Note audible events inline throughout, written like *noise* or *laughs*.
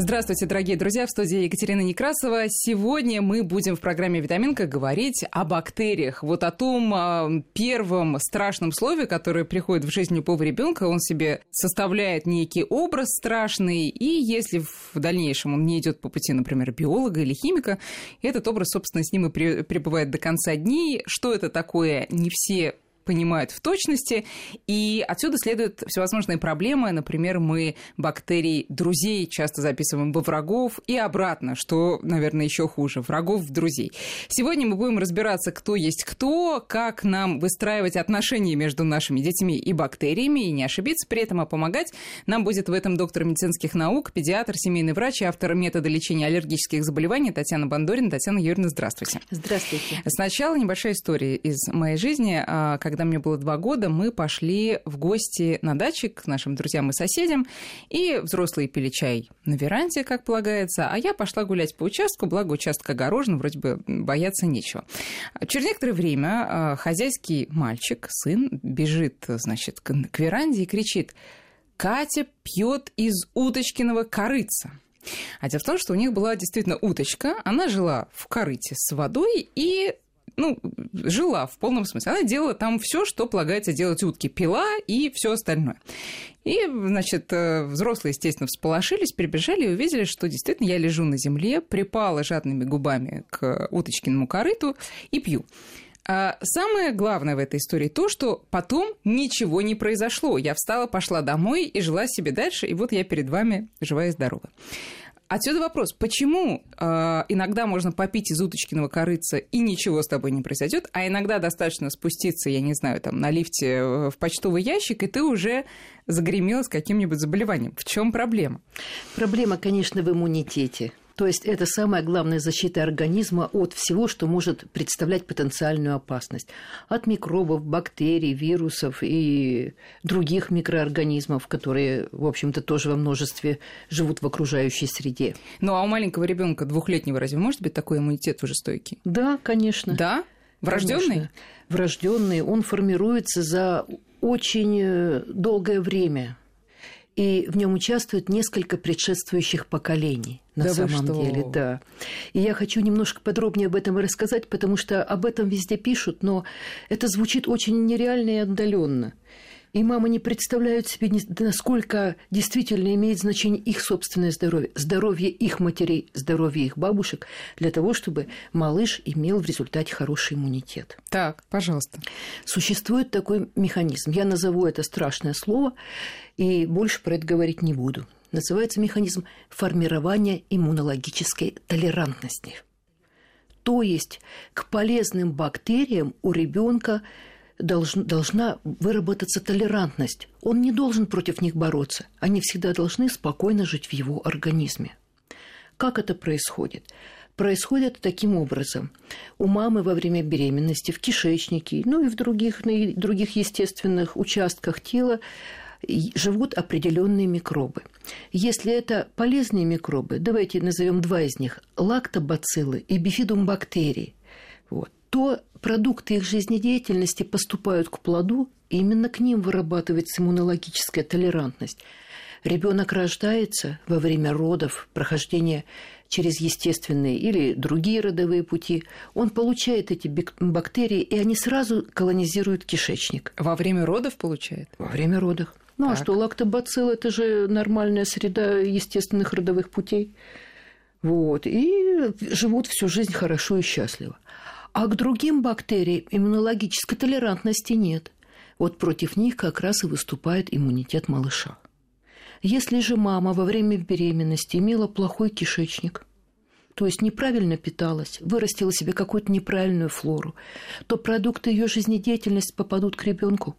Здравствуйте, дорогие друзья, в студии Екатерина Некрасова. Сегодня мы будем в программе «Витаминка» говорить о бактериях. Вот о том э, первом страшном слове, которое приходит в жизнь любого ребенка. Он себе составляет некий образ страшный, и если в дальнейшем он не идет по пути, например, биолога или химика, этот образ, собственно, с ним и пребывает до конца дней. Что это такое, не все понимают в точности, и отсюда следуют всевозможные проблемы. Например, мы бактерий друзей часто записываем во врагов и обратно, что, наверное, еще хуже, врагов в друзей. Сегодня мы будем разбираться, кто есть кто, как нам выстраивать отношения между нашими детьми и бактериями, и не ошибиться при этом, а помогать. Нам будет в этом доктор медицинских наук, педиатр, семейный врач и автор метода лечения аллергических заболеваний Татьяна Бандорина. Татьяна Юрьевна, здравствуйте. Здравствуйте. Сначала небольшая история из моей жизни. А, когда когда мне было два года, мы пошли в гости на даче к нашим друзьям и соседям, и взрослые пили чай на веранде, как полагается, а я пошла гулять по участку, благо участок огорожен, вроде бы бояться нечего. Через некоторое время а, хозяйский мальчик, сын, бежит, значит, к веранде и кричит, Катя пьет из уточкиного корыца. А дело в том, что у них была действительно уточка, она жила в корыте с водой и ну, жила в полном смысле. Она делала там все, что полагается делать утки. Пила и все остальное. И, значит, э, взрослые, естественно, всполошились, прибежали и увидели, что действительно я лежу на земле, припала жадными губами к уточкиному корыту и пью. А самое главное в этой истории то, что потом ничего не произошло. Я встала, пошла домой и жила себе дальше, и вот я перед вами жива и здорова. Отсюда вопрос, почему э, иногда можно попить из уточкиного корыца и ничего с тобой не произойдет, а иногда достаточно спуститься, я не знаю, там на лифте э, в почтовый ящик, и ты уже загремел с каким-нибудь заболеванием. В чем проблема? Проблема, конечно, в иммунитете. То есть это самая главная защита организма от всего, что может представлять потенциальную опасность. От микробов, бактерий, вирусов и других микроорганизмов, которые, в общем-то, тоже во множестве живут в окружающей среде. Ну а у маленького ребенка двухлетнего разве может быть такой иммунитет уже стойкий? Да, конечно. Да? Врожденный? Врожденный. Он формируется за очень э, долгое время и в нем участвует несколько предшествующих поколений на да самом деле, да. И я хочу немножко подробнее об этом рассказать, потому что об этом везде пишут, но это звучит очень нереально и отдаленно. И мамы не представляют себе, насколько действительно имеет значение их собственное здоровье, здоровье их матерей, здоровье их бабушек, для того, чтобы малыш имел в результате хороший иммунитет. Так, пожалуйста. Существует такой механизм. Я назову это страшное слово, и больше про это говорить не буду. Называется механизм формирования иммунологической толерантности. То есть к полезным бактериям у ребенка должна, должна выработаться толерантность. Он не должен против них бороться. Они всегда должны спокойно жить в его организме. Как это происходит? Происходит таким образом. У мамы во время беременности в кишечнике, ну и в других, на других естественных участках тела живут определенные микробы. Если это полезные микробы, давайте назовем два из них – лактобациллы и бифидум бактерий, вот, то продукты их жизнедеятельности поступают к плоду, и именно к ним вырабатывается иммунологическая толерантность. Ребенок рождается во время родов, прохождения через естественные или другие родовые пути, он получает эти бактерии, и они сразу колонизируют кишечник. Во время родов получает? Во время родов. Ну а так. а что, лактобацилл – это же нормальная среда естественных родовых путей. Вот. И живут всю жизнь хорошо и счастливо. А к другим бактериям иммунологической толерантности нет. Вот против них как раз и выступает иммунитет малыша. Если же мама во время беременности имела плохой кишечник, то есть неправильно питалась, вырастила себе какую-то неправильную флору, то продукты ее жизнедеятельности попадут к ребенку.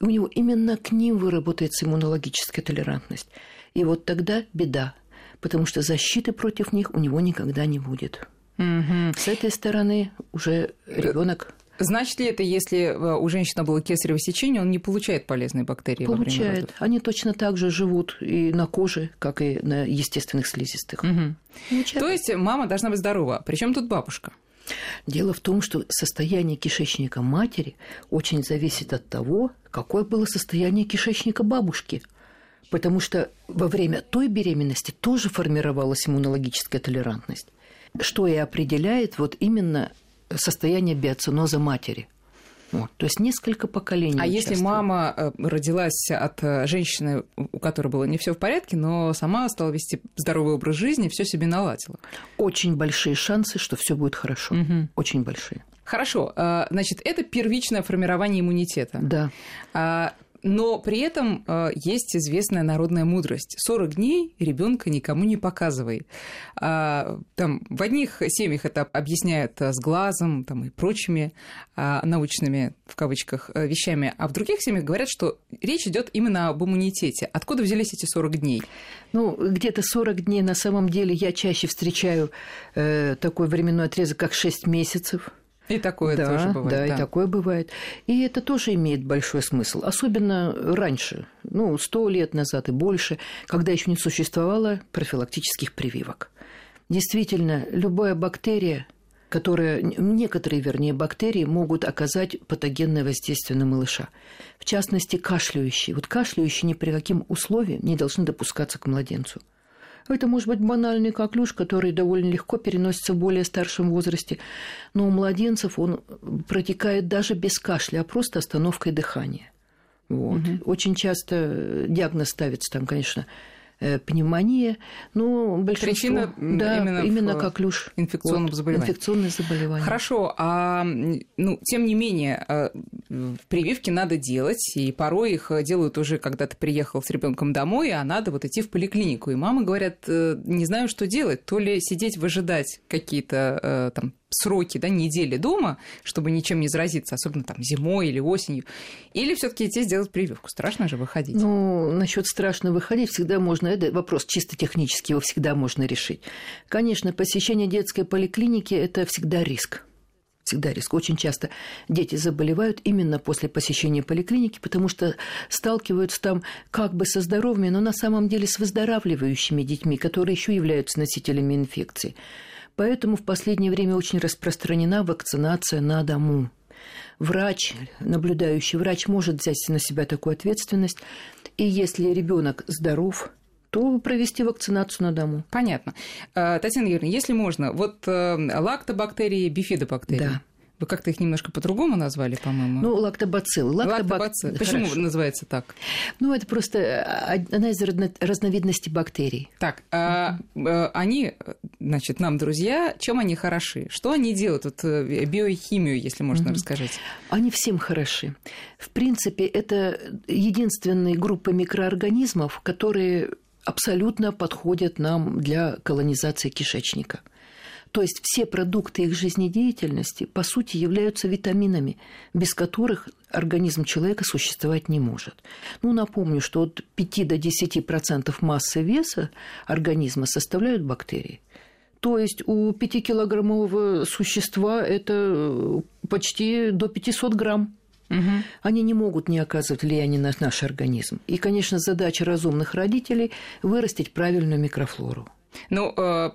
И у него именно к ним выработается иммунологическая толерантность. И вот тогда беда, потому что защиты против них у него никогда не будет. Угу. С этой стороны уже ребенок Значит ли это, если э, у женщины было кесарево сечение, он не получает полезные бактерии получает. во время? Они точно так же живут и на коже, как и на естественных слизистых. Угу. То есть мама должна быть здорова. Причем тут бабушка? Дело в том, что состояние кишечника матери очень зависит от того, какое было состояние кишечника бабушки. Потому что во время той беременности тоже формировалась иммунологическая толерантность, что и определяет вот именно состояние биоциноза матери – вот, то есть несколько поколений. А если мама э, родилась от э, женщины, у которой было не все в порядке, но сама стала вести здоровый образ жизни, все себе наладила? Очень большие шансы, что все будет хорошо. Угу. Очень большие. Хорошо, э, значит, это первичное формирование иммунитета. Да. Но при этом э, есть известная народная мудрость. 40 дней ребенка никому не показывай. А, там, в одних семьях это объясняют э, с глазом там, и прочими а, научными, в кавычках, э, вещами, а в других семьях говорят, что речь идет именно об иммунитете. Откуда взялись эти 40 дней? Ну, где-то 40 дней на самом деле я чаще встречаю э, такой временной отрезок, как 6 месяцев – и такое да, тоже бывает. Да, да, и такое бывает. И это тоже имеет большой смысл. Особенно раньше, ну, сто лет назад и больше, когда еще не существовало профилактических прививок. Действительно, любая бактерия, которая, некоторые, вернее, бактерии могут оказать патогенное воздействие на малыша. В частности, кашляющие. Вот кашляющие ни при каким условиям не должны допускаться к младенцу. Это может быть банальный коклюш, который довольно легко переносится в более старшем возрасте, но у младенцев он протекает даже без кашля, а просто остановкой дыхания. Вот. Угу. Очень часто диагноз ставится там, конечно, пневмония, но большинство... Причина да, именно, именно как люш. Инфекционных вот, заболеваний. Инфекционные заболевания. Хорошо, а ну, тем не менее, э, прививки надо делать, и порой их делают уже, когда ты приехал с ребенком домой, а надо вот идти в поликлинику. И мамы говорят, э, не знаю, что делать, то ли сидеть выжидать какие-то там сроки, да, недели дома, чтобы ничем не заразиться, особенно там зимой или осенью, или все таки идти сделать прививку? Страшно же выходить? Ну, насчет страшно выходить всегда можно, это вопрос чисто технический, его всегда можно решить. Конечно, посещение детской поликлиники – это всегда риск всегда риск. Очень часто дети заболевают именно после посещения поликлиники, потому что сталкиваются там как бы со здоровыми, но на самом деле с выздоравливающими детьми, которые еще являются носителями инфекции. Поэтому в последнее время очень распространена вакцинация на дому. Врач, наблюдающий врач может взять на себя такую ответственность, и если ребенок здоров, то провести вакцинацию на дому. Понятно. А, Татьяна Юрьевна, если можно, вот э, лактобактерии, бифидобактерии. Да. Вы как-то их немножко по-другому назвали, по-моему? Ну, лактобациллы. Лактобак... Лактобациллы. Почему Хорошо. называется так? Ну, это просто одна из разновидностей бактерий. Так, а, а, они, значит, нам друзья, чем они хороши? Что они делают? Вот э, биохимию, если можно, расскажите. Они всем хороши. В принципе, это единственная группа микроорганизмов, которые абсолютно подходят нам для колонизации кишечника – то есть все продукты их жизнедеятельности, по сути, являются витаминами, без которых организм человека существовать не может. Ну, напомню, что от 5 до 10% массы веса организма составляют бактерии. То есть у 5-килограммового существа это почти до 500 грамм. Угу. Они не могут не оказывать влияния на наш организм. И, конечно, задача разумных родителей – вырастить правильную микрофлору. Ну, э,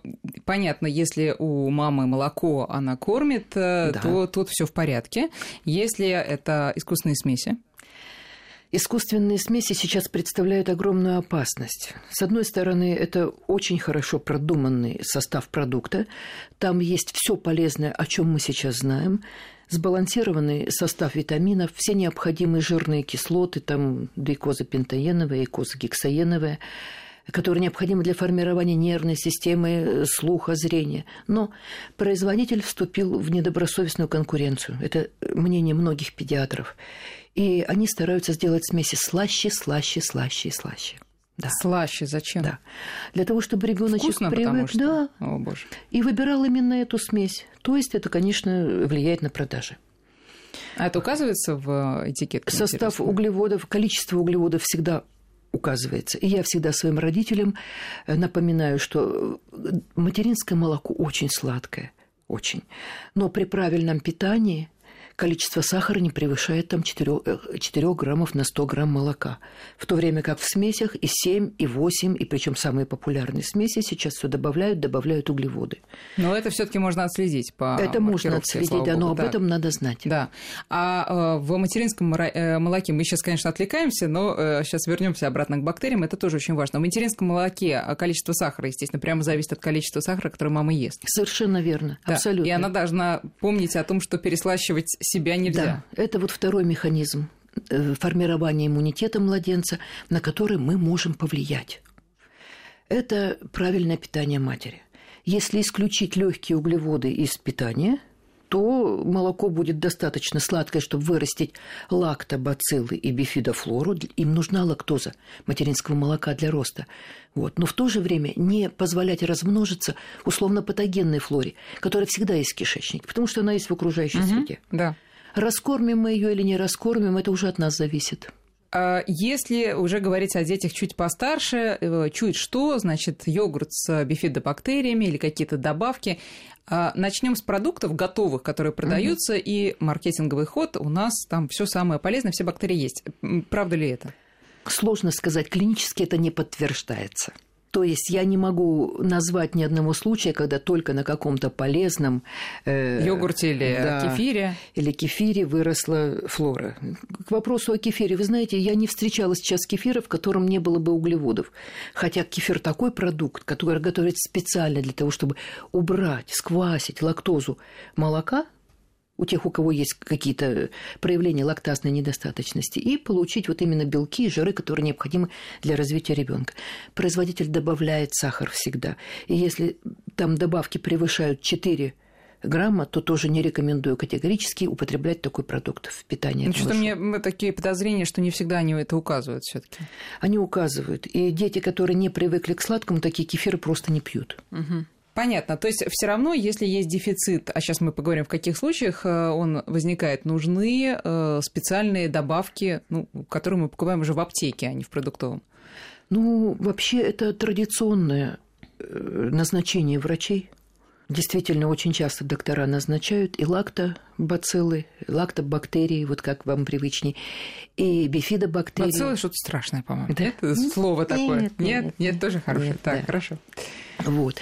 понятно, если у мамы молоко она кормит, э, да. то тут все в порядке. Если это искусственные смеси, Искусственные смеси сейчас представляют огромную опасность. С одной стороны, это очень хорошо продуманный состав продукта. Там есть все полезное, о чем мы сейчас знаем. Сбалансированный состав витаминов, все необходимые жирные кислоты, там гликоза пентаеновая, гликоза гексаеновая – которые необходимы для формирования нервной системы, э, слуха, зрения. Но производитель вступил в недобросовестную конкуренцию. Это мнение многих педиатров. И они стараются сделать смеси слаще, слаще, слаще и слаще. Да. Слаще зачем? Да. Для того, чтобы ребеночек привык, что... да, О, боже. и выбирал именно эту смесь. То есть это, конечно, влияет на продажи. А это указывается в этикетке? Состав углеводов, количество углеводов всегда указывается. И я всегда своим родителям э, напоминаю, что э, материнское молоко очень сладкое, очень. Но при правильном питании количество сахара не превышает там 4, 4 э, граммов на 100 грамм молока. В то время как в смесях и 7, и 8, и причем самые популярные смеси сейчас все добавляют, добавляют углеводы. Но это все-таки можно отследить по Это можно отследить, да, но об да. этом надо знать. Да. А э, в материнском э, молоке мы сейчас, конечно, отвлекаемся, но сейчас вернемся обратно к бактериям. Это тоже очень важно. В материнском молоке количество сахара, естественно, прямо зависит от количества сахара, которое мама ест. Совершенно верно, да. абсолютно. И она должна помнить о том, что переслащивать себя нельзя. Да, это вот второй механизм формирования иммунитета младенца, на который мы можем повлиять. Это правильное питание матери. Если исключить легкие углеводы из питания – то молоко будет достаточно сладкое, чтобы вырастить лактобациллы и бифидофлору. Им нужна лактоза материнского молока для роста. Вот. Но в то же время не позволять размножиться условно-патогенной флоре, которая всегда есть в кишечнике, потому что она есть в окружающей угу, среде. Да. Раскормим мы ее или не раскормим, это уже от нас зависит. А если уже говорить о детях чуть постарше, э, чуть что, значит, йогурт с бифидобактериями или какие-то добавки. А, Начнем с продуктов готовых, которые продаются, угу. и маркетинговый ход у нас там все самое полезное, все бактерии есть. Правда ли это? Сложно сказать, клинически это не подтверждается. То есть я не могу назвать ни одного случая, когда только на каком-то полезном э, йогурте или да, кефире или кефире выросла флора. К вопросу о кефире, вы знаете, я не встречала сейчас кефира, в котором не было бы углеводов. Хотя кефир такой продукт, который готовится специально для того, чтобы убрать, сквасить лактозу молока, у тех, у кого есть какие-то проявления лактазной недостаточности, и получить вот именно белки и жиры, которые необходимы для развития ребенка. Производитель добавляет сахар всегда. И если там добавки превышают 4 грамма, то тоже не рекомендую категорически употреблять такой продукт в питании. Ну, что-то мне такие подозрения, что не всегда они это указывают все таки Они указывают. И дети, которые не привыкли к сладкому, такие кефиры просто не пьют. Угу. Понятно. То есть все равно, если есть дефицит, а сейчас мы поговорим, в каких случаях э, он возникает, нужны э, специальные добавки, ну, которые мы покупаем уже в аптеке, а не в продуктовом. Ну, вообще это традиционное э, назначение врачей. Действительно, очень часто доктора назначают и лактобациллы, и лактобактерии, вот как вам привычнее, и бифидобактерии. Бациллы что-то страшное, по-моему. Да? Нет? Слово такое. Нет, нет, нет, нет тоже хорошее. Нет, так, да. хорошо. Вот.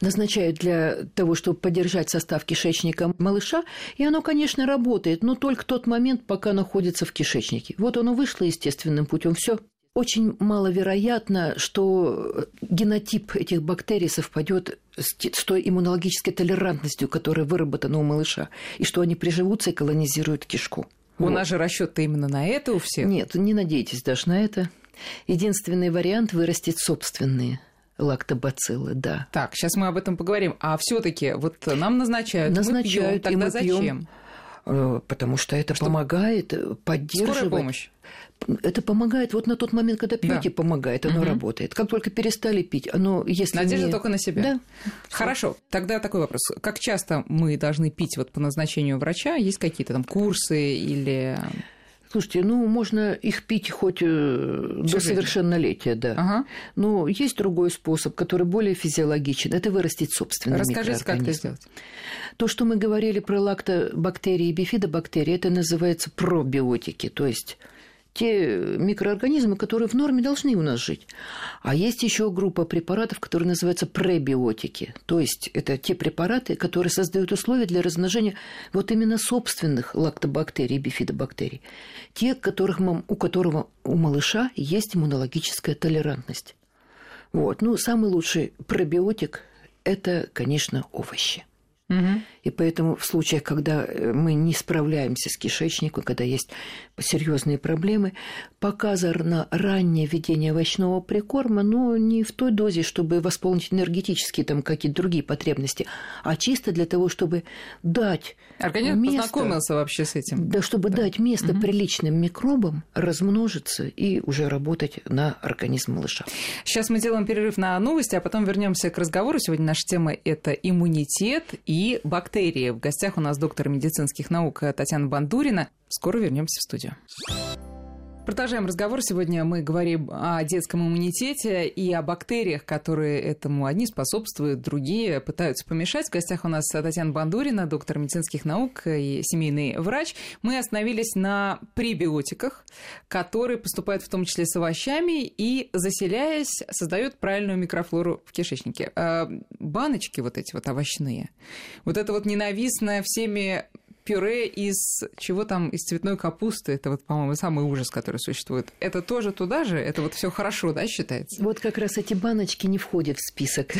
Назначают для того, чтобы поддержать состав кишечника малыша, и оно, конечно, работает, но только тот момент, пока находится в кишечнике. Вот оно вышло естественным путем, все. Очень маловероятно, что генотип этих бактерий совпадет с той иммунологической толерантностью, которая выработана у малыша, и что они приживутся и колонизируют кишку. У вот. нас же расчет именно на это у всех. Нет, не надейтесь даже на это. Единственный вариант вырастить собственные лактобациллы, да. Так, сейчас мы об этом поговорим. А все-таки вот нам назначают, назначают мы пьем, тогда мы зачем? Пьем, э, потому что это что? помогает э, поддерживать. Скорая помощь. Это помогает вот на тот момент, когда пьете, да. помогает, оно угу. работает. Как только перестали пить, оно если Надежда не... только на себя. Да. Хорошо. Тогда такой вопрос: как часто мы должны пить вот по назначению врача? Есть какие-то там курсы или Слушайте, ну, можно их пить хоть э, до совершеннолетия, да. Ага. Но есть другой способ, который более физиологичен. Это вырастить собственный Расскажите, как это сделать. То, что мы говорили про лактобактерии и бифидобактерии, это называется пробиотики, то есть те микроорганизмы, которые в норме должны у нас жить. А есть еще группа препаратов, которые называются пребиотики. То есть это те препараты, которые создают условия для размножения вот именно собственных лактобактерий, бифидобактерий. Те, которых, у которого у малыша есть иммунологическая толерантность. Вот. Ну, самый лучший пробиотик – это, конечно, овощи. Угу. И поэтому в случаях, когда э, мы не справляемся с кишечником, когда есть серьезные проблемы, показано раннее введение овощного прикорма, но не в той дозе, чтобы восполнить энергетические там какие-то другие потребности, а чисто для того, чтобы дать Организм место, познакомился вообще с этим. Да, чтобы да. дать место угу. приличным микробам размножиться и уже работать на организм малыша. Сейчас мы делаем перерыв на новости, а потом вернемся к разговору. Сегодня наша тема – это иммунитет и бактерии. В гостях у нас доктор медицинских наук Татьяна Бандурина. Скоро вернемся в студию. Продолжаем разговор. Сегодня мы говорим о детском иммунитете и о бактериях, которые этому одни способствуют, другие пытаются помешать. В гостях у нас Татьяна Бандурина, доктор медицинских наук и семейный врач. Мы остановились на пребиотиках, которые поступают в том числе с овощами и, заселяясь, создают правильную микрофлору в кишечнике. А баночки вот эти вот овощные, вот это вот ненавистное всеми пюре из чего там, из цветной капусты, это вот, по-моему, самый ужас, который существует. Это тоже туда же? Это вот все хорошо, да, считается? Вот как раз эти баночки не входят в список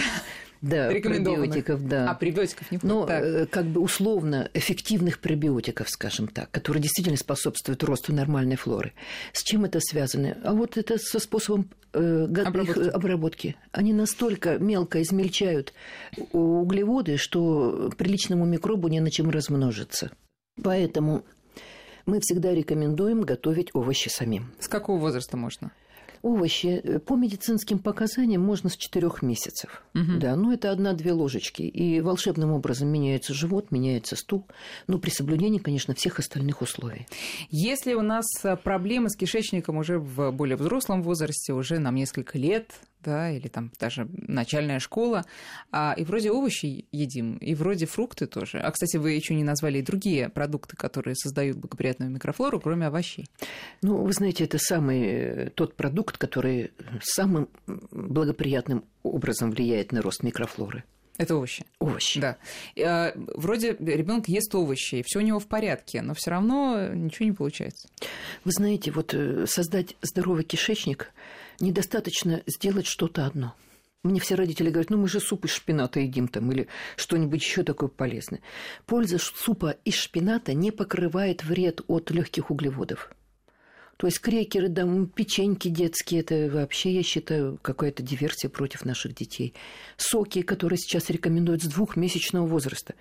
да, пребиотиков, да. А пребиотиков не Но так. как бы условно эффективных пребиотиков, скажем так, которые действительно способствуют росту нормальной флоры. С чем это связано? А вот это со способом э, обработки. Их обработки. Они настолько мелко измельчают углеводы, что приличному микробу не на чем размножиться. Поэтому мы всегда рекомендуем готовить овощи самим. С какого возраста можно? Овощи э, по медицинским показаниям можно с 4 месяцев. Угу. Да, но это одна-две ложечки. И волшебным образом меняется живот, меняется стул. Но при соблюдении, конечно, всех остальных условий. Если у нас э, проблемы с кишечником уже в более взрослом возрасте, уже нам несколько лет, да, или там даже начальная школа, а, и вроде овощи едим, и вроде фрукты тоже. А, кстати, вы еще не назвали и другие продукты, которые создают благоприятную микрофлору, кроме овощей. Ну, вы знаете, это самый тот продукт, который самым благоприятным образом влияет на рост микрофлоры. Это овощи. Овощи. Да. А, вроде ребенок ест овощи, и все у него в порядке, но все равно ничего не получается. Вы знаете, вот э, создать здоровый кишечник недостаточно сделать что-то одно. Мне все родители говорят, ну мы же суп из шпината едим там или что-нибудь еще такое полезное. Польза супа из шпината не покрывает вред от легких углеводов. То есть крекеры, да, печеньки детские, это вообще, я считаю, какая-то диверсия против наших детей. Соки, которые сейчас рекомендуют с двухмесячного возраста.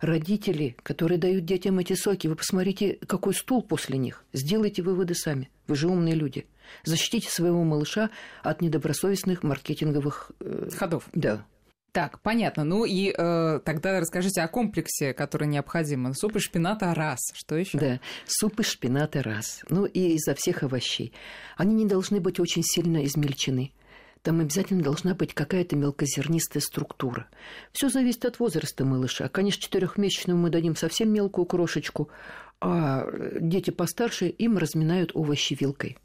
Родители, которые дают детям эти соки, вы посмотрите, какой стул после них. Сделайте выводы сами. Вы же умные люди. Защитите своего малыша от недобросовестных маркетинговых... Э, Ходов. Да. Так, понятно. Ну и э, тогда расскажите о комплексе, который необходим. Суп из шпината раз. Что еще? Да, суп из шпината раз. Ну и изо всех овощей. Они не должны быть очень сильно измельчены. Там обязательно должна быть какая-то мелкозернистая структура. Все зависит от возраста малыша. Конечно, четырехмесячному мы дадим совсем мелкую крошечку, а дети постарше им разминают овощи вилкой.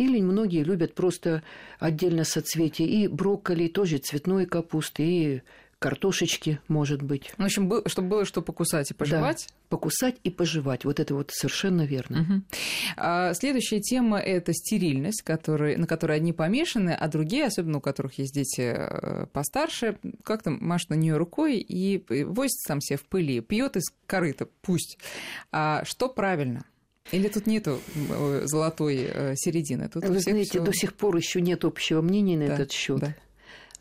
Или многие любят просто отдельно соцветия и брокколи, тоже цветной капусты, и картошечки, может быть. В общем, чтобы было что покусать и пожевать. Да, покусать и пожевать. Вот это вот совершенно верно. Угу. А следующая тема – это стерильность, который, на которой одни помешаны, а другие, особенно у которых есть дети э, постарше, как-то машут на нее рукой и возится там все в пыли, пьет из корыта, пусть. А что правильно? Или тут нету э, золотой э, середины? Тут Вы знаете, всё... до сих пор еще нет общего мнения на да, этот счет. Да.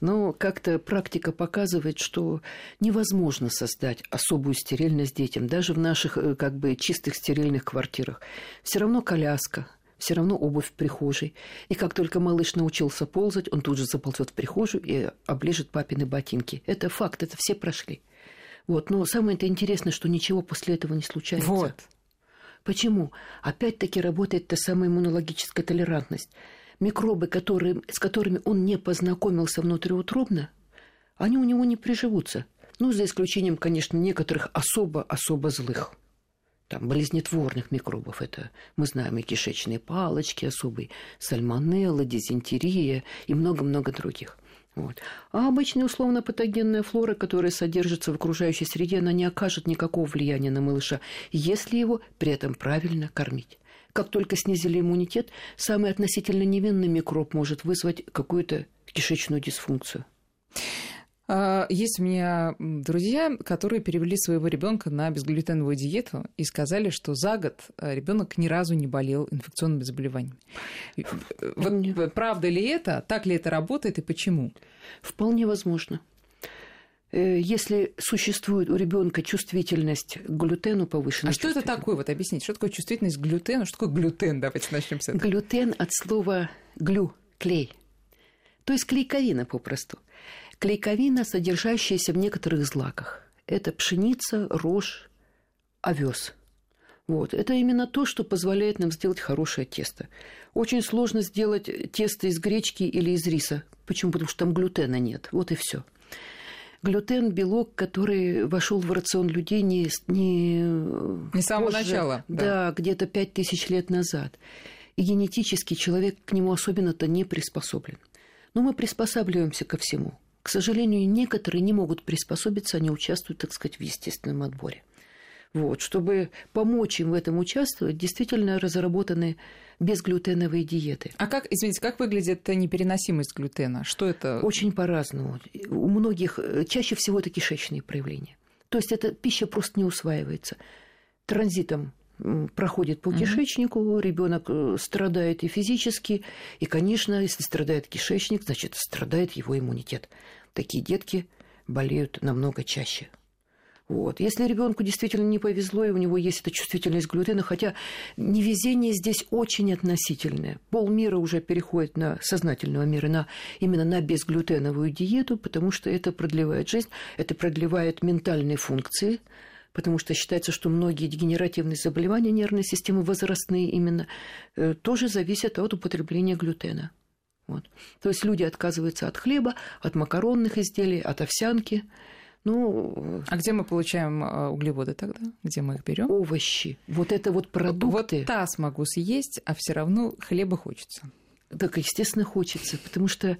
Но как-то практика показывает, что невозможно создать особую стерильность детям, даже в наших э, как бы чистых стерильных квартирах. Все равно коляска, все равно обувь в прихожей. И как только малыш научился ползать, он тут же заползет в прихожую и оближет папины ботинки. Это факт, это все прошли. Вот. Но самое-то интересное, что ничего после этого не случается. Вот. Почему? Опять-таки работает та самая иммунологическая толерантность. Микробы, которые, с которыми он не познакомился внутриутробно, они у него не приживутся. Ну, за исключением, конечно, некоторых особо-особо злых. Там болезнетворных микробов. Это мы знаем и кишечные палочки особые, сальмонелла, дизентерия и много-много других – вот. А обычная условно-патогенная флора, которая содержится в окружающей среде, она не окажет никакого влияния на малыша, если его при этом правильно кормить. Как только снизили иммунитет, самый относительно невинный микроб может вызвать какую-то кишечную дисфункцию. А, есть у меня друзья, которые перевели своего ребенка на безглютеновую диету и сказали, что за год а, ребенок ни разу не болел инфекционными заболеваниями. Вот правда ли это? Так ли это работает и почему? Вполне возможно. Э, если существует у ребенка чувствительность к глютену повышенная. А что это такое? Вот объясните, что такое чувствительность к глютену? Что такое глютен? Давайте начнем с этого. Глютен от слова глю, клей. То есть клейковина попросту клейковина, содержащаяся в некоторых злаках. Это пшеница, рожь, овес. Вот. Это именно то, что позволяет нам сделать хорошее тесто. Очень сложно сделать тесто из гречки или из риса. Почему? Потому что там глютена нет. Вот и все. Глютен – белок, который вошел в рацион людей не, не, не с самого начала. Да, да где-то пять тысяч лет назад. И генетически человек к нему особенно-то не приспособлен. Но мы приспосабливаемся ко всему. К сожалению, некоторые не могут приспособиться, они участвуют, так сказать, в естественном отборе. Вот, чтобы помочь им в этом участвовать, действительно разработаны безглютеновые диеты. А как, извините, как выглядит непереносимость глютена? Что это? Очень по-разному. У многих чаще всего это кишечные проявления. То есть эта пища просто не усваивается. Транзитом проходит по кишечнику, угу. ребенок э, страдает и физически, и, конечно, если страдает кишечник, значит, страдает его иммунитет. Такие детки болеют намного чаще. Вот. Если ребенку действительно не повезло, и у него есть эта чувствительность к глютену, хотя невезение здесь очень относительное. Полмира уже переходит на сознательного мира, на, именно на безглютеновую диету, потому что это продлевает жизнь, это продлевает ментальные функции, потому что считается, что многие дегенеративные заболевания нервной системы, возрастные именно, э, тоже зависят от употребления глютена. Вот. То есть люди отказываются от хлеба, от макаронных изделий, от овсянки – ну, а где мы получаем э, углеводы тогда? Где мы их берем? Овощи. Вот это вот продукты. Вот таз могу съесть, а все равно хлеба хочется. Так, естественно, хочется, потому что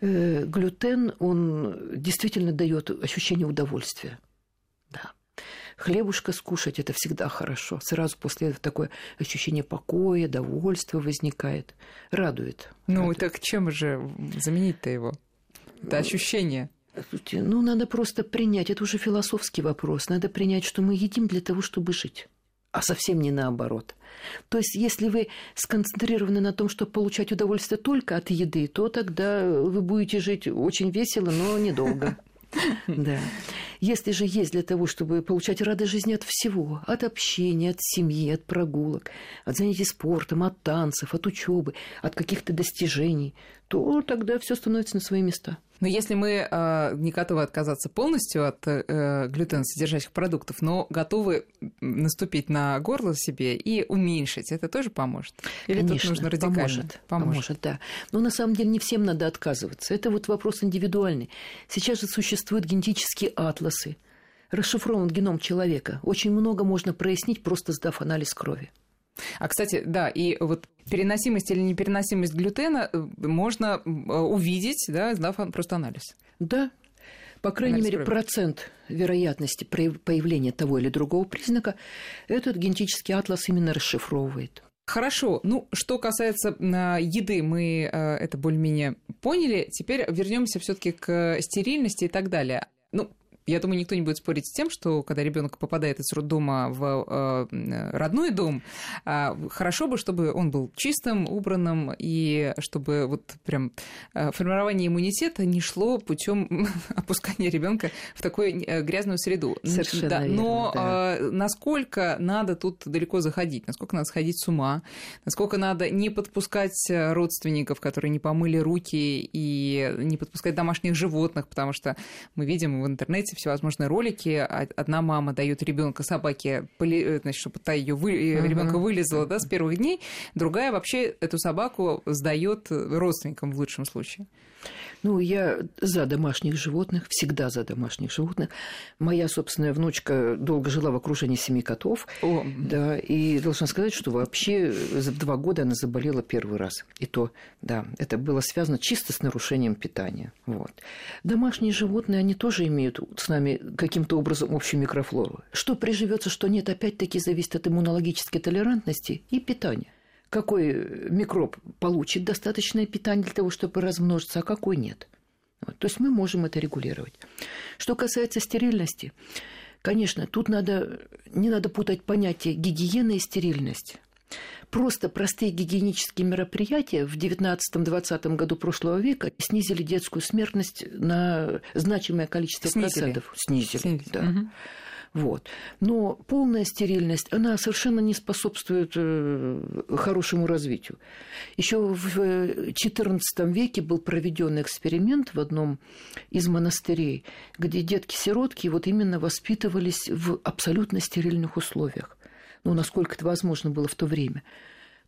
э, глютен, он действительно дает ощущение удовольствия. Хлебушка скушать это всегда хорошо. Сразу после этого такое ощущение покоя, довольства возникает. Радует. Ну, радует. так чем же заменить-то его? Это ощущение. Слушайте, ну, надо просто принять. Это уже философский вопрос. Надо принять, что мы едим для того, чтобы жить а совсем не наоборот. То есть, если вы сконцентрированы на том, чтобы получать удовольствие только от еды, то тогда вы будете жить очень весело, но недолго. *laughs* Да. Если же есть для того, чтобы получать радость жизни от всего, от общения, от семьи, от прогулок, от занятий спортом, от танцев, от учебы, от каких-то достижений, то тогда все становится на свои места. Но если мы э, не готовы отказаться полностью от э, глютеносодержащих продуктов, но готовы наступить на горло себе и уменьшить, это тоже поможет? Или Конечно, тут нужно радикально? Поможет, поможет. Поможет, да. Но на самом деле не всем надо отказываться. Это вот вопрос индивидуальный. Сейчас же существуют генетические атласы. Расшифрован геном человека. Очень много можно прояснить, просто сдав анализ крови. А, кстати, да, и вот переносимость или непереносимость глютена э, можно э, увидеть, да, сдав просто анализ. Да, по крайней анализ мере, крови. процент вероятности появления того или другого признака этот генетический атлас именно расшифровывает. Хорошо. Ну, что касается э, еды, мы это более-менее поняли. Теперь вернемся все-таки к стерильности и так далее. Ну, я думаю, никто не будет спорить с тем, что когда ребенок попадает из роддома в э, родной дом, э, хорошо бы, чтобы он был чистым, убранным, и чтобы вот прям э, формирование иммунитета не шло путем *laughs* опускания ребенка в такую грязную среду. Совершенно да, верно, Но да. насколько надо тут далеко заходить, насколько надо сходить с ума, насколько надо не подпускать родственников, которые не помыли руки, и не подпускать домашних животных, потому что мы видим в интернете интернете всевозможные ролики. Одна мама дает ребенка собаке, э, значит, чтобы та ее вы... uh-huh. ребенка вылезла да, с первых дней, другая вообще эту собаку сдает родственникам в лучшем случае. Ну, я за домашних животных, всегда за домашних животных. Моя собственная внучка долго жила в окружении семи котов. О. Да, и должна сказать, что вообще за два года она заболела первый раз. И то, да, это было связано чисто с нарушением питания. Вот. Домашние животные, они тоже имеют с нами каким-то образом общую микрофлору. Что приживется, что нет, опять-таки зависит от иммунологической толерантности и питания какой микроб получит достаточное питание для того, чтобы размножиться, а какой нет. Вот. То есть мы можем это регулировать. Что касается стерильности, конечно, тут надо, не надо путать понятие гигиена и стерильность. Просто простые гигиенические мероприятия в 19-20 году прошлого века снизили детскую смертность на значимое количество снизили. процентов. Снизили, снизили. да. Угу. Вот. Но полная стерильность, она совершенно не способствует э, хорошему развитию. Еще в XIV веке был проведен эксперимент в одном из монастырей, где детки-сиротки вот именно воспитывались в абсолютно стерильных условиях. ну, насколько это возможно было в то время.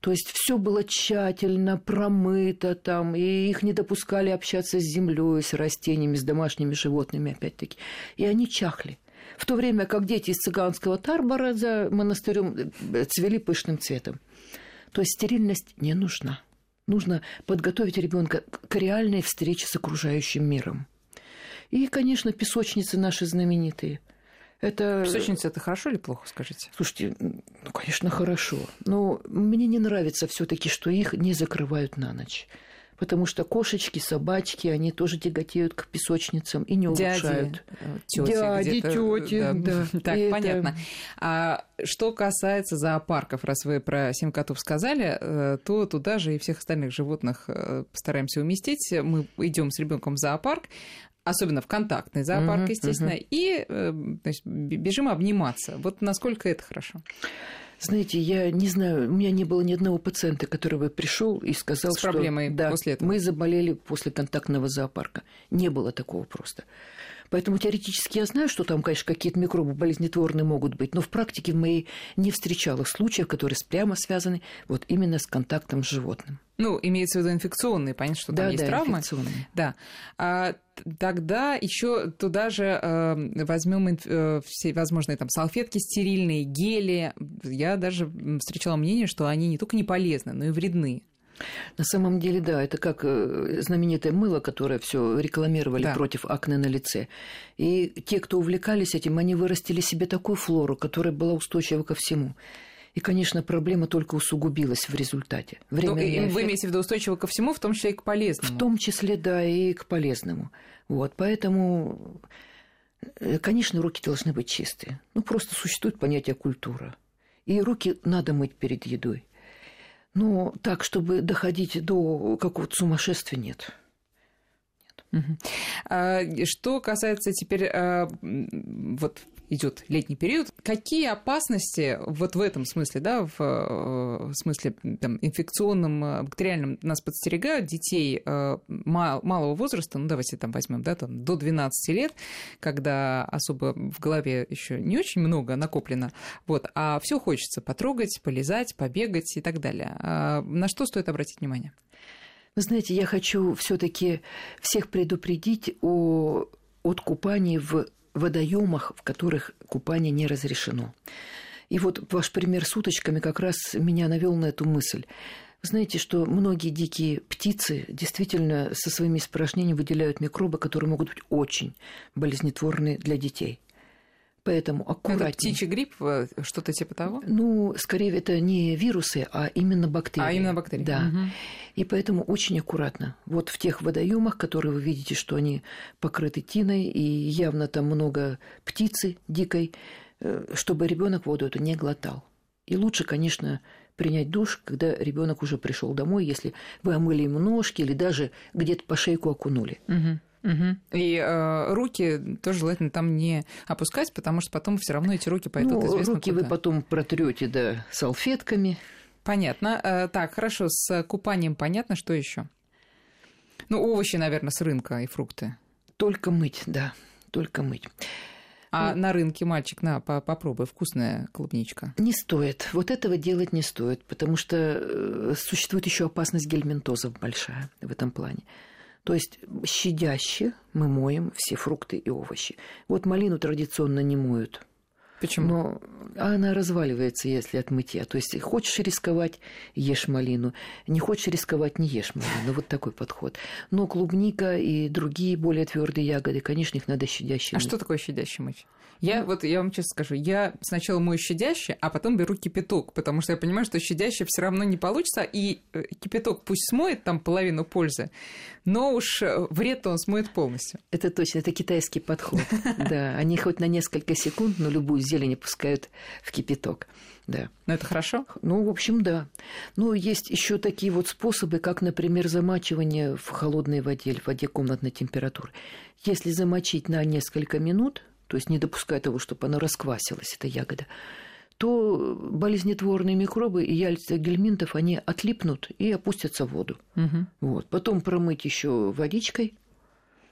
То есть все было тщательно промыто там, и их не допускали общаться с землей, с растениями, с домашними животными, опять-таки. И они чахли. В то время как дети из цыганского Тарбора за монастырем э, цвели пышным цветом. То есть стерильность не нужна. Нужно подготовить ребенка к реальной встрече с окружающим миром. И, конечно, песочницы наши знаменитые. Это... Песочницы это хорошо или плохо, скажите? Слушайте, ну, конечно, хорошо. Но мне не нравится все-таки, что их не закрывают на ночь потому что кошечки, собачки, они тоже тяготеют к песочницам и не улучшают. Дяди, Дяди тети, да. да. *laughs* Так, и понятно. Это... А что касается зоопарков, раз вы про семь котов сказали, э, то туда же и всех остальных животных э, постараемся уместить. Мы идем с ребенком в зоопарк, особенно в контактный зоопарк, uh-huh, естественно, uh-huh. и э, значит, бежим обниматься. Вот насколько это хорошо? Знаете, я не знаю, у меня не было ни одного пациента, который бы пришел и сказал, С что да, после этого. мы заболели после контактного зоопарка. Не было такого просто. Поэтому теоретически я знаю, что там, конечно, какие-то микробы болезнетворные могут быть, но в практике в моей не встречала случаев, которые прямо связаны вот именно с контактом с животным. Ну, имеется в виду инфекционные, понятно, что там да, есть да, травмы. Инфекционные. Да. А, тогда еще туда же э, возьмем э, все возможные там салфетки стерильные, гели. Я даже встречала мнение, что они не только не полезны, но и вредны. На самом деле, да, это как э, знаменитое мыло, которое все рекламировали да. против акне на лице. И те, кто увлекались этим, они вырастили себе такую флору, которая была устойчива ко всему. И, конечно, проблема только усугубилась в результате. Время ну, вы имеете в виду устойчиво ко всему, в том числе и к полезному? В том числе, да, и к полезному. Вот, поэтому, э, конечно, руки должны быть чистые. Ну, просто существует понятие культура. И руки надо мыть перед едой. Но так, чтобы доходить до какого-то сумасшествия, нет. Угу. Что касается теперь а, вот идет летний период. Какие опасности вот в этом смысле, да, в, э, смысле там, инфекционном, э, бактериальном нас подстерегают детей э, малого возраста, ну давайте там возьмем, да, там до 12 лет, когда особо в голове еще не очень много накоплено, вот, а все хочется потрогать, полезать, побегать и так далее. А на что стоит обратить внимание? Вы знаете, я хочу все-таки всех предупредить о, от купания в водоемах, в которых купание не разрешено. И вот ваш пример с уточками как раз меня навел на эту мысль. Вы знаете, что многие дикие птицы действительно со своими испражнениями выделяют микробы, которые могут быть очень болезнетворны для детей. Поэтому аккуратнее. Это птичий грипп, э, что-то типа того? Ну, скорее, это не вирусы, а именно бактерии. А именно бактерии. Да. Угу. И поэтому очень аккуратно. Вот в тех водоемах, которые вы видите, что они покрыты тиной, и явно там много птицы дикой, э, чтобы ребенок воду эту не глотал. И лучше, конечно, принять душ, когда ребенок уже пришел домой, если вы омыли ему ножки или даже где-то по шейку окунули. Угу. Угу. И э, руки тоже желательно там не опускать, потому что потом все равно эти руки пойдут ну, известно руки куда. вы потом протрете да, салфетками. Понятно. Э, так, хорошо, с купанием понятно, что еще? Ну, овощи, наверное, с рынка и фрукты. Только мыть, да, только мыть. А ну, на рынке мальчик, на, попробуй, вкусная клубничка. Не стоит. Вот этого делать не стоит, потому что э, существует еще опасность гельминтозов большая в этом плане. То есть щадяще мы моем все фрукты и овощи. Вот малину традиционно не моют. Почему? Но она разваливается, если от мытья. То есть хочешь рисковать, ешь малину. Не хочешь рисковать, не ешь малину. Вот такой подход. Но клубника и другие более твердые ягоды, конечно, их надо щадяще А мыть. что такое щадяще мыть? Я вот я вам честно скажу, я сначала мою щадяще, а потом беру кипяток, потому что я понимаю, что щадяще все равно не получится, и э, кипяток пусть смоет там половину пользы, но уж э, вред он смоет полностью. Это точно, это китайский подход. *laughs* Да, они хоть на несколько секунд, но любую зелень пускают в кипяток. Да. Но это хорошо? Ну, в общем, да. Ну, есть еще такие вот способы, как, например, замачивание в холодной воде или в воде комнатной температуры. Если замочить на несколько минут, то есть не допуская того, чтобы она расквасилась, эта ягода, то болезнетворные микробы и яльца гельминтов, они отлипнут и опустятся в воду. Угу. Вот. Потом промыть еще водичкой,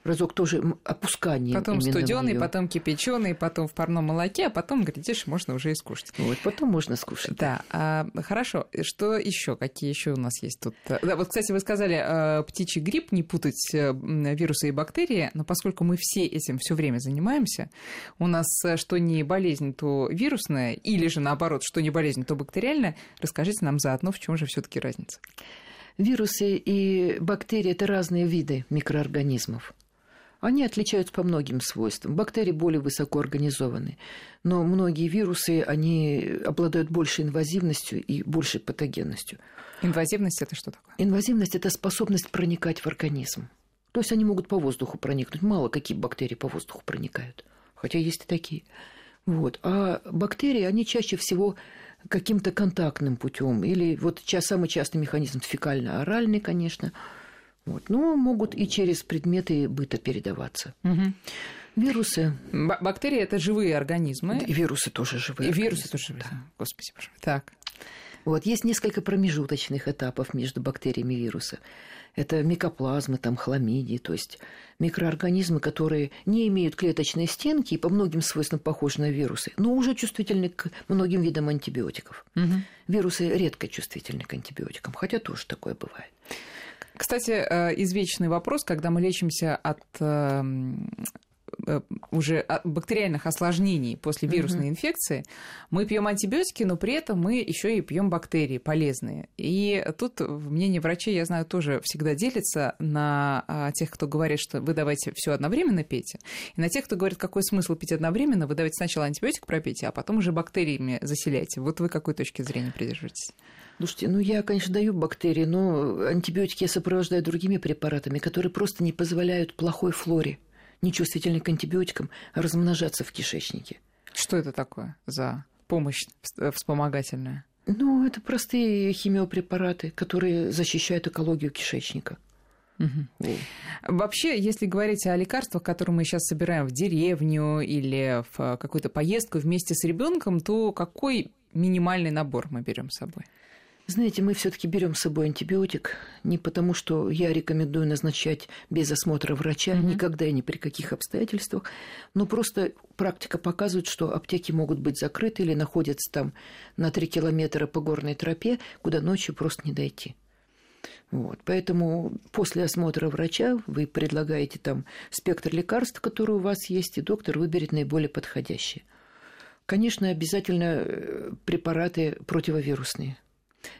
разок тоже опускание. Потом студеный, потом кипяченый, потом в парном молоке, а потом, глядишь, можно уже и скушать. Вот, потом можно скушать. Да, а, хорошо. Что еще? Какие еще у нас есть тут? Да, вот, кстати, вы сказали, а, птичий грипп, не путать э, вирусы и бактерии, но поскольку мы все этим все время занимаемся, у нас э, что не болезнь, то вирусная, или же наоборот, что не болезнь, то бактериальная, расскажите нам заодно, в чем же все-таки разница? Вирусы и бактерии – это разные виды микроорганизмов. Они отличаются по многим свойствам. Бактерии более высоко организованы, но многие вирусы, они обладают большей инвазивностью и большей патогенностью. Инвазивность – это что такое? Инвазивность – это способность проникать в организм. То есть они могут по воздуху проникнуть. Мало какие бактерии по воздуху проникают, хотя есть и такие. Вот. А бактерии, они чаще всего каким-то контактным путем или вот самый частый механизм фекально-оральный, конечно – вот. Но могут и через предметы быта передаваться. Угу. Вирусы. Б- бактерии это живые организмы. И вирусы тоже живые. И вирусы тоже живые. Да. Господи, боже мой. Так. Вот есть несколько промежуточных этапов между бактериями и вирусом. Это микоплазмы, там, хламидии, то есть микроорганизмы, которые не имеют клеточной стенки и по многим свойствам похожи на вирусы, но уже чувствительны к многим видам антибиотиков. Угу. Вирусы редко чувствительны к антибиотикам, хотя тоже такое бывает. Кстати, э, извечный вопрос, когда мы лечимся от эм, э, уже бактериальных осложнений после вирусной угу. инфекции, мы пьем антибиотики, но при этом мы еще и пьем бактерии полезные. И тут мнение врачей, я знаю, тоже всегда делится на а, тех, кто говорит, что вы давайте все одновременно пейте, и на тех, кто говорит, какой смысл пить одновременно, вы давайте сначала антибиотик пропейте, а потом уже бактериями заселяйте. Вот вы какой точки зрения придерживаетесь? Слушайте, ну я, конечно, даю бактерии, но антибиотики я сопровождаю другими препаратами, которые просто не позволяют плохой флоре, нечувствительной к антибиотикам, размножаться в кишечнике. Что это такое за помощь вспомогательная? Ну, это простые химиопрепараты, которые защищают экологию кишечника. Угу. Вообще, если говорить о лекарствах, которые мы сейчас собираем в деревню или в какую-то поездку вместе с ребенком, то какой минимальный набор мы берем с собой? Знаете, мы все-таки берем с собой антибиотик не потому, что я рекомендую назначать без осмотра врача, mm-hmm. никогда и ни при каких обстоятельствах, но просто практика показывает, что аптеки могут быть закрыты или находятся там на 3 километра по горной тропе, куда ночью просто не дойти. Вот. Поэтому после осмотра врача вы предлагаете там спектр лекарств, которые у вас есть, и доктор выберет наиболее подходящие. Конечно, обязательно э, препараты противовирусные.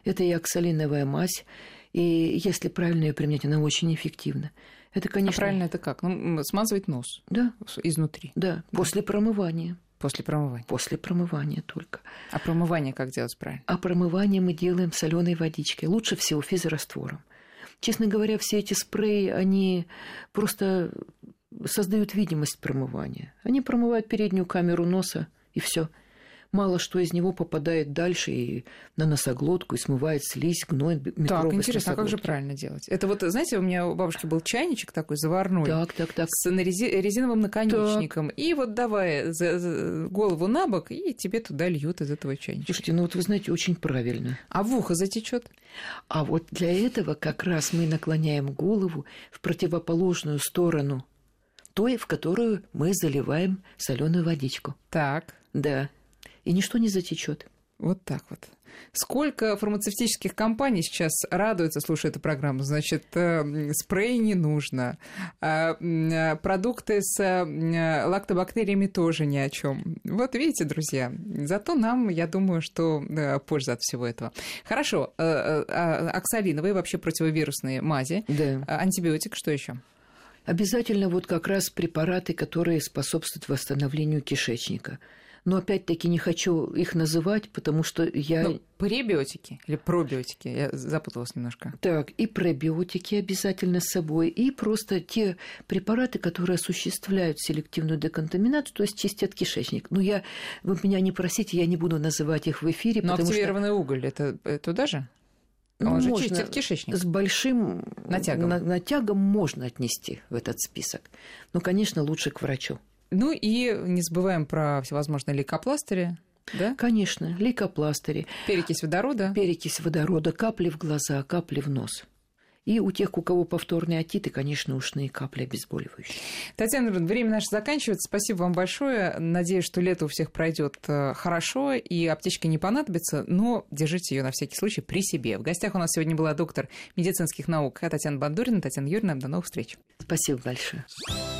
Это и оксалиновая мазь, и если правильно ее применять, она очень эффективна. Это, конечно... А правильно это как? Ну, смазывать нос? Да. Изнутри? Да, после промывания. После промывания? После промывания только. А промывание как делать правильно? А промывание мы делаем соленой водичкой. Лучше всего физраствором. Честно говоря, все эти спреи, они просто создают видимость промывания. Они промывают переднюю камеру носа, и все – мало что из него попадает дальше и на носоглотку, и смывает слизь, гной, микробы Так, интересно, а как же правильно делать? Это вот, знаете, у меня у бабушки был чайничек такой заварной. Так, так, так. С резиновым наконечником. Так. И вот давай голову на бок, и тебе туда льют из этого чайничка. Слушайте, ну вот вы знаете, очень правильно. А в ухо затечет? А вот для этого как раз мы наклоняем голову в противоположную сторону той, в которую мы заливаем соленую водичку. Так. Да и ничто не затечет. Вот так вот. Сколько фармацевтических компаний сейчас радуются, слушая эту программу? Значит, э, спрей не нужно, а, э, продукты с э, лактобактериями тоже ни о чем. Вот видите, друзья, зато нам, я думаю, что польза от всего этого. Хорошо, а, оксалиновые вообще противовирусные мази, да. антибиотик, что еще? Обязательно вот как раз препараты, которые способствуют восстановлению кишечника – но опять-таки не хочу их называть, потому что я... Ну, пребиотики или пробиотики? Я запуталась немножко. Так, и пробиотики обязательно с собой, и просто те препараты, которые осуществляют селективную деконтаминацию, то есть чистят кишечник. Ну, я... Вы меня не просите, я не буду называть их в эфире, Но активированный что... уголь, это туда же? Он можно, же чистит кишечник. С большим натягом. На, натягом можно отнести в этот список. Но, конечно, лучше к врачу. Ну и не забываем про всевозможные лейкопластыри. Да? Конечно, лейкопластыри. Перекись водорода. Перекись водорода, капли в глаза, капли в нос. И у тех, у кого повторные отиты, конечно, ушные капли обезболивающие. Татьяна время наше заканчивается. Спасибо вам большое. Надеюсь, что лето у всех пройдет э, хорошо, и аптечка не понадобится, но держите ее на всякий случай при себе. В гостях у нас сегодня была доктор медицинских наук Татьяна Бандурина. Татьяна Юрьевна, до новых встреч. Спасибо большое.